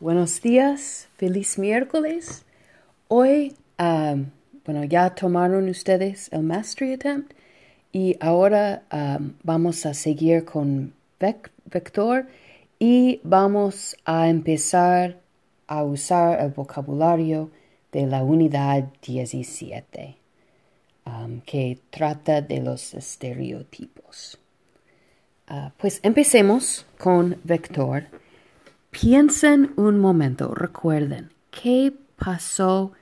Buenos días, feliz miércoles. Hoy, um, bueno, ya tomaron ustedes el Mastery Attempt y ahora um, vamos a seguir con Vector y vamos a empezar a usar el vocabulario de la unidad 17, um, que trata de los estereotipos. Pues empecemos con Vector. Piensen un momento, recuerden, ¿qué pasó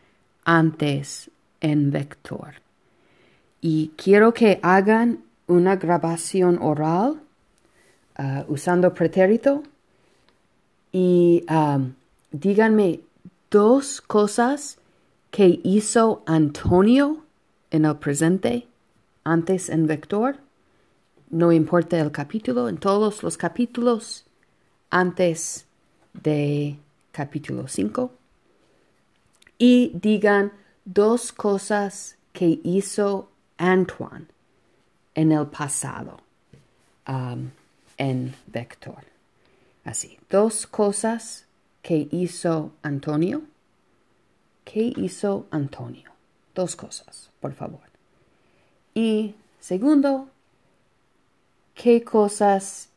antes en Vector? Y quiero que hagan una grabación oral uh, usando pretérito y um, díganme dos cosas que hizo Antonio en el presente antes en vector. No importa el capítulo, en todos los capítulos antes de capítulo 5. Y digan dos cosas que hizo Antoine en el pasado um, en vector. Así, dos cosas que hizo Antonio. ¿Qué hizo Antonio? Dos cosas, por favor. Y segundo, ¿qué cosas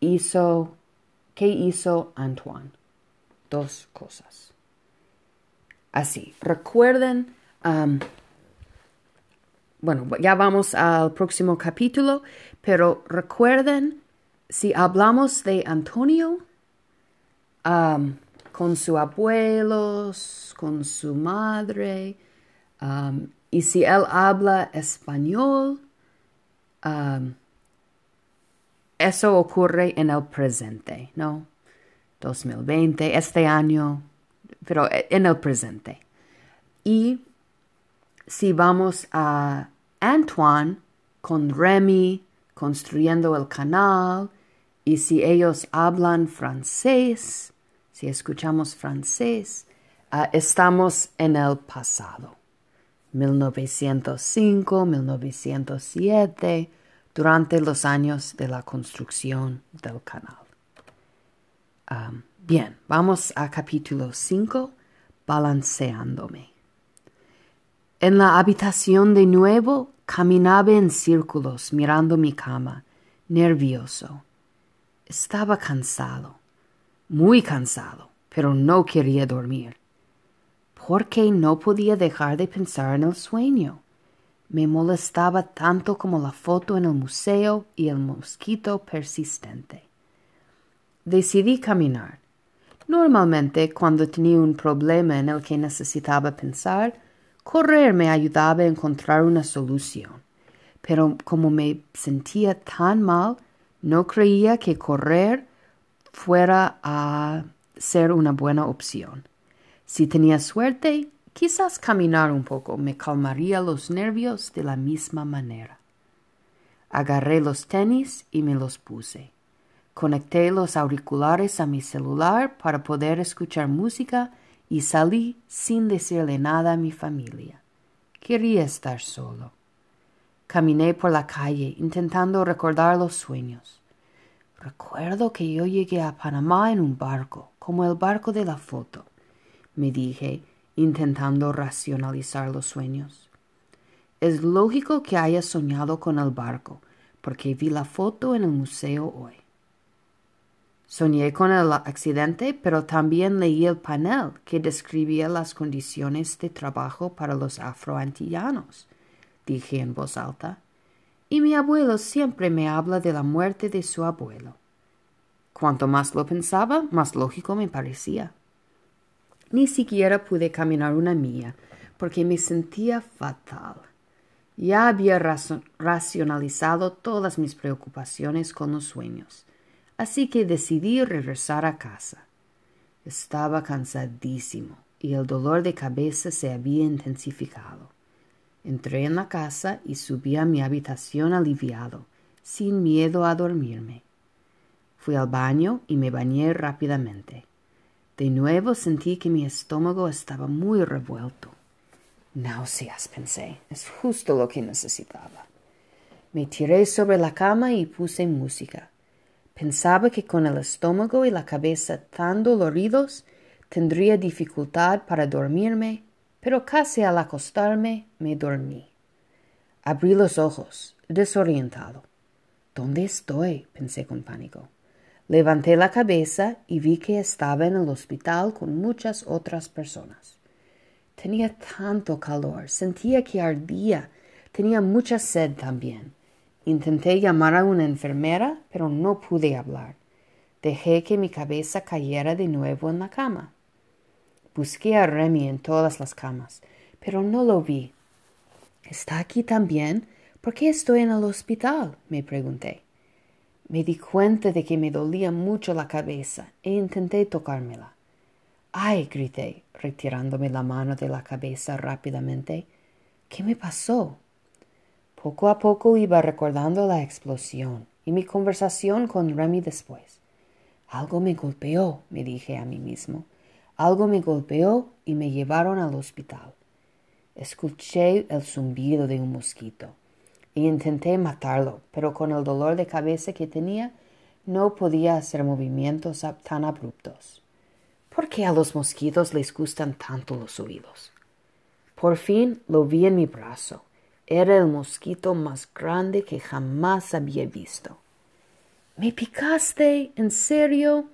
hizo, qué hizo Antoine? Dos cosas. Así, recuerden, um, bueno, ya vamos al próximo capítulo, pero recuerden, si hablamos de Antonio, um, con sus abuelos, con su madre, um, y si él habla español, um, eso ocurre en el presente, ¿no? 2020, este año, pero en el presente. Y si vamos a Antoine con Remy construyendo el canal, y si ellos hablan francés, si escuchamos francés, uh, estamos en el pasado. 1905, 1907, durante los años de la construcción del canal. Um, bien, vamos a capítulo 5, balanceándome. En la habitación de nuevo caminaba en círculos mirando mi cama, nervioso. Estaba cansado muy cansado, pero no quería dormir. Porque no podía dejar de pensar en el sueño. Me molestaba tanto como la foto en el museo y el mosquito persistente. Decidí caminar. Normalmente, cuando tenía un problema en el que necesitaba pensar, correr me ayudaba a encontrar una solución. Pero como me sentía tan mal, no creía que correr fuera a ser una buena opción. Si tenía suerte, quizás caminar un poco me calmaría los nervios de la misma manera. Agarré los tenis y me los puse. Conecté los auriculares a mi celular para poder escuchar música y salí sin decirle nada a mi familia. Quería estar solo. Caminé por la calle intentando recordar los sueños. Recuerdo que yo llegué a Panamá en un barco, como el barco de la foto, me dije, intentando racionalizar los sueños. Es lógico que haya soñado con el barco, porque vi la foto en el museo hoy. Soñé con el accidente, pero también leí el panel que describía las condiciones de trabajo para los afroantillanos, dije en voz alta y mi abuelo siempre me habla de la muerte de su abuelo. Cuanto más lo pensaba, más lógico me parecía. Ni siquiera pude caminar una milla, porque me sentía fatal. Ya había racionalizado todas mis preocupaciones con los sueños, así que decidí regresar a casa. Estaba cansadísimo y el dolor de cabeza se había intensificado. Entré en la casa y subí a mi habitación aliviado, sin miedo a dormirme. Fui al baño y me bañé rápidamente. De nuevo sentí que mi estómago estaba muy revuelto. Náuseas, pensé, es justo lo que necesitaba. Me tiré sobre la cama y puse música. Pensaba que con el estómago y la cabeza tan doloridos tendría dificultad para dormirme, pero casi al acostarme me dormí. Abrí los ojos, desorientado. ¿Dónde estoy? pensé con pánico. Levanté la cabeza y vi que estaba en el hospital con muchas otras personas. Tenía tanto calor, sentía que ardía, tenía mucha sed también. Intenté llamar a una enfermera, pero no pude hablar. Dejé que mi cabeza cayera de nuevo en la cama. Busqué a Remy en todas las camas, pero no lo vi. ¿Está aquí también? ¿Por qué estoy en el hospital? me pregunté. Me di cuenta de que me dolía mucho la cabeza e intenté tocármela. ¡Ay! grité, retirándome la mano de la cabeza rápidamente. ¿Qué me pasó? Poco a poco iba recordando la explosión y mi conversación con Remy después. Algo me golpeó, me dije a mí mismo. Algo me golpeó y me llevaron al hospital. Escuché el zumbido de un mosquito intenté matarlo, pero con el dolor de cabeza que tenía no podía hacer movimientos tan abruptos. ¿Por qué a los mosquitos les gustan tanto los oídos? Por fin lo vi en mi brazo. Era el mosquito más grande que jamás había visto. ¿Me picaste? ¿En serio?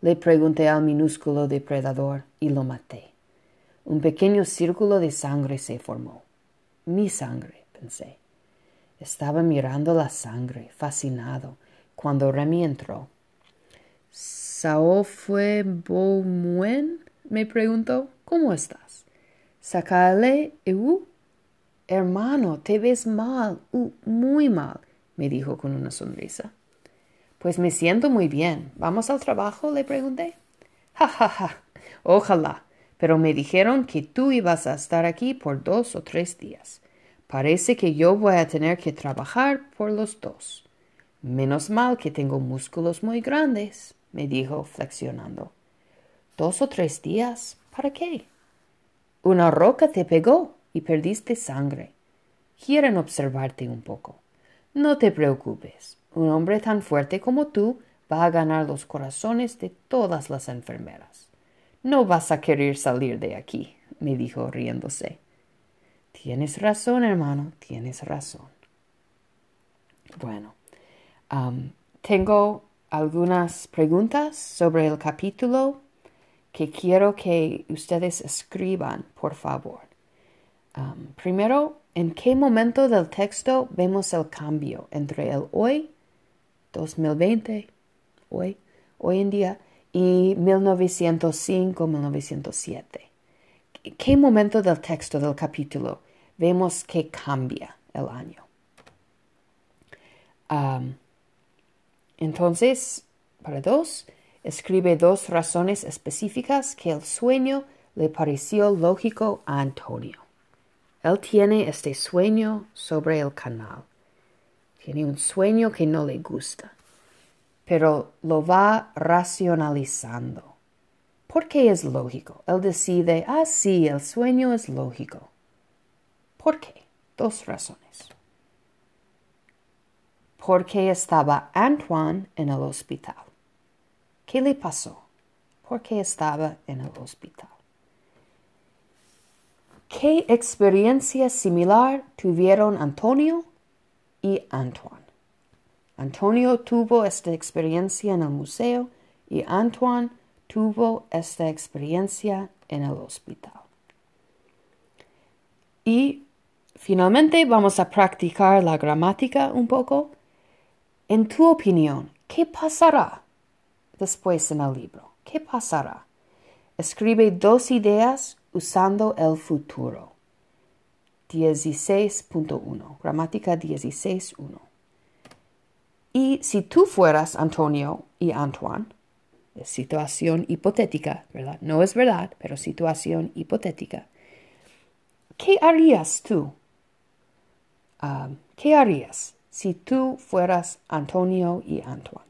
Le pregunté al minúsculo depredador y lo maté. Un pequeño círculo de sangre se formó. Mi sangre, pensé. Estaba mirando la sangre, fascinado, cuando Remy entró. ¿Sao fue Beaumuen? me preguntó. ¿Cómo estás? Sacale, eu? Hermano, te ves mal, uh, muy mal, me dijo con una sonrisa. Pues me siento muy bien. ¿Vamos al trabajo? le pregunté. Ja, ja, ja. Ojalá. Pero me dijeron que tú ibas a estar aquí por dos o tres días. Parece que yo voy a tener que trabajar por los dos. Menos mal que tengo músculos muy grandes, me dijo flexionando. ¿Dos o tres días? ¿Para qué? Una roca te pegó y perdiste sangre. Quieren observarte un poco. No te preocupes. Un hombre tan fuerte como tú va a ganar los corazones de todas las enfermeras. No vas a querer salir de aquí, me dijo riéndose. Tienes razón, hermano, tienes razón. Bueno, tengo algunas preguntas sobre el capítulo que quiero que ustedes escriban, por favor. primero, ¿en qué momento del texto vemos el cambio entre el hoy 2020, hoy, hoy en día, y 1905-1907. ¿Qué momento del texto del capítulo vemos que cambia el año? entonces, para dos, escribe dos razones específicas que el sueño le pareció lógico a Antonio. Él tiene este sueño sobre el canal. Tiene un sueño que no le gusta, pero lo va racionalizando. ¿Por qué es lógico? Él decide, ah, sí, el sueño es lógico. ¿Por qué? Dos razones. Porque estaba Antoine en el hospital. ¿Qué le pasó? ¿Por qué estaba en el hospital? ¿Qué experiencia similar tuvieron Antonio y Antoine. Antonio tuvo esta experiencia en el museo y Antoine tuvo esta experiencia en el hospital. Y finalmente vamos a practicar la gramática un poco. En tu opinión, ¿qué pasará después en el libro? ¿Qué pasará? Escribe dos ideas usando el futuro. 16.1, gramática 16.1. Y si tú fueras Antonio y Antoine, situación hipotética, ¿verdad? No es verdad, pero situación hipotética. ¿Qué harías tú? Um, ¿Qué harías si tú fueras Antonio y Antoine?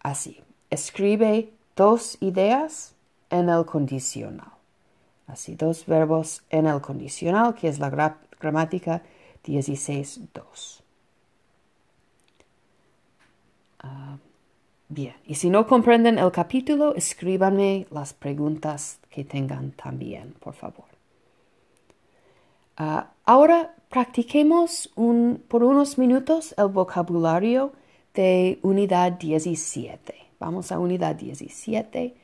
Así, escribe dos ideas en el condicional. Así, dos verbos en el condicional, que es la gramática 16.2. Bien, y si no comprenden el capítulo, escríbanme las preguntas que tengan también, por favor. Ah, ahora practiquemos por unos minutos el vocabulario de unidad 17. Vamos a unidad 17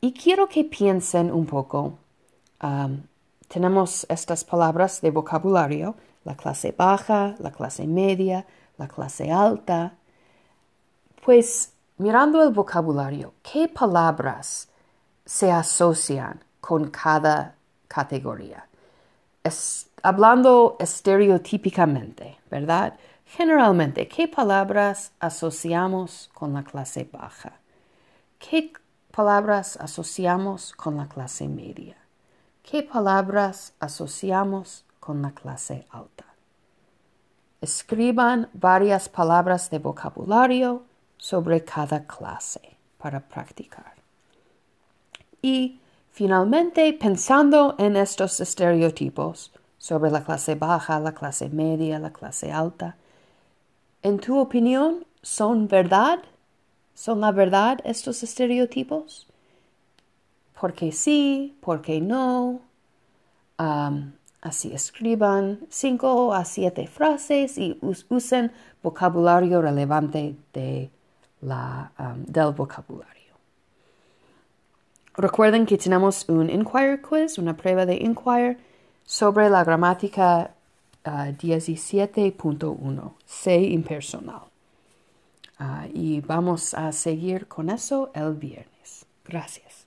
y quiero que piensen un poco. tenemos estas palabras de vocabulario, la clase baja, la clase media, la clase alta. Pues mirando el vocabulario, ¿qué palabras se asocian con cada categoría? Es, hablando estereotípicamente, ¿verdad? Generalmente, ¿qué palabras asociamos con la clase baja? ¿Qué palabras asociamos con la clase media? ¿Qué palabras asociamos con la clase alta? Escriban varias palabras de vocabulario sobre cada clase para practicar. Y finalmente, pensando en estos estereotipos sobre la clase baja, la clase media, la clase alta, ¿en tu opinión son verdad? ¿Son la verdad estos estereotipos? ¿Por qué sí? ¿Por qué no? así escriban cinco a siete frases y usen vocabulario relevante de la, del vocabulario. Recuerden que tenemos un Inquire Quiz, una prueba de Inquire sobre la gramática 17.1, ah, C impersonal. Ah, y vamos a seguir con eso el viernes. Gracias.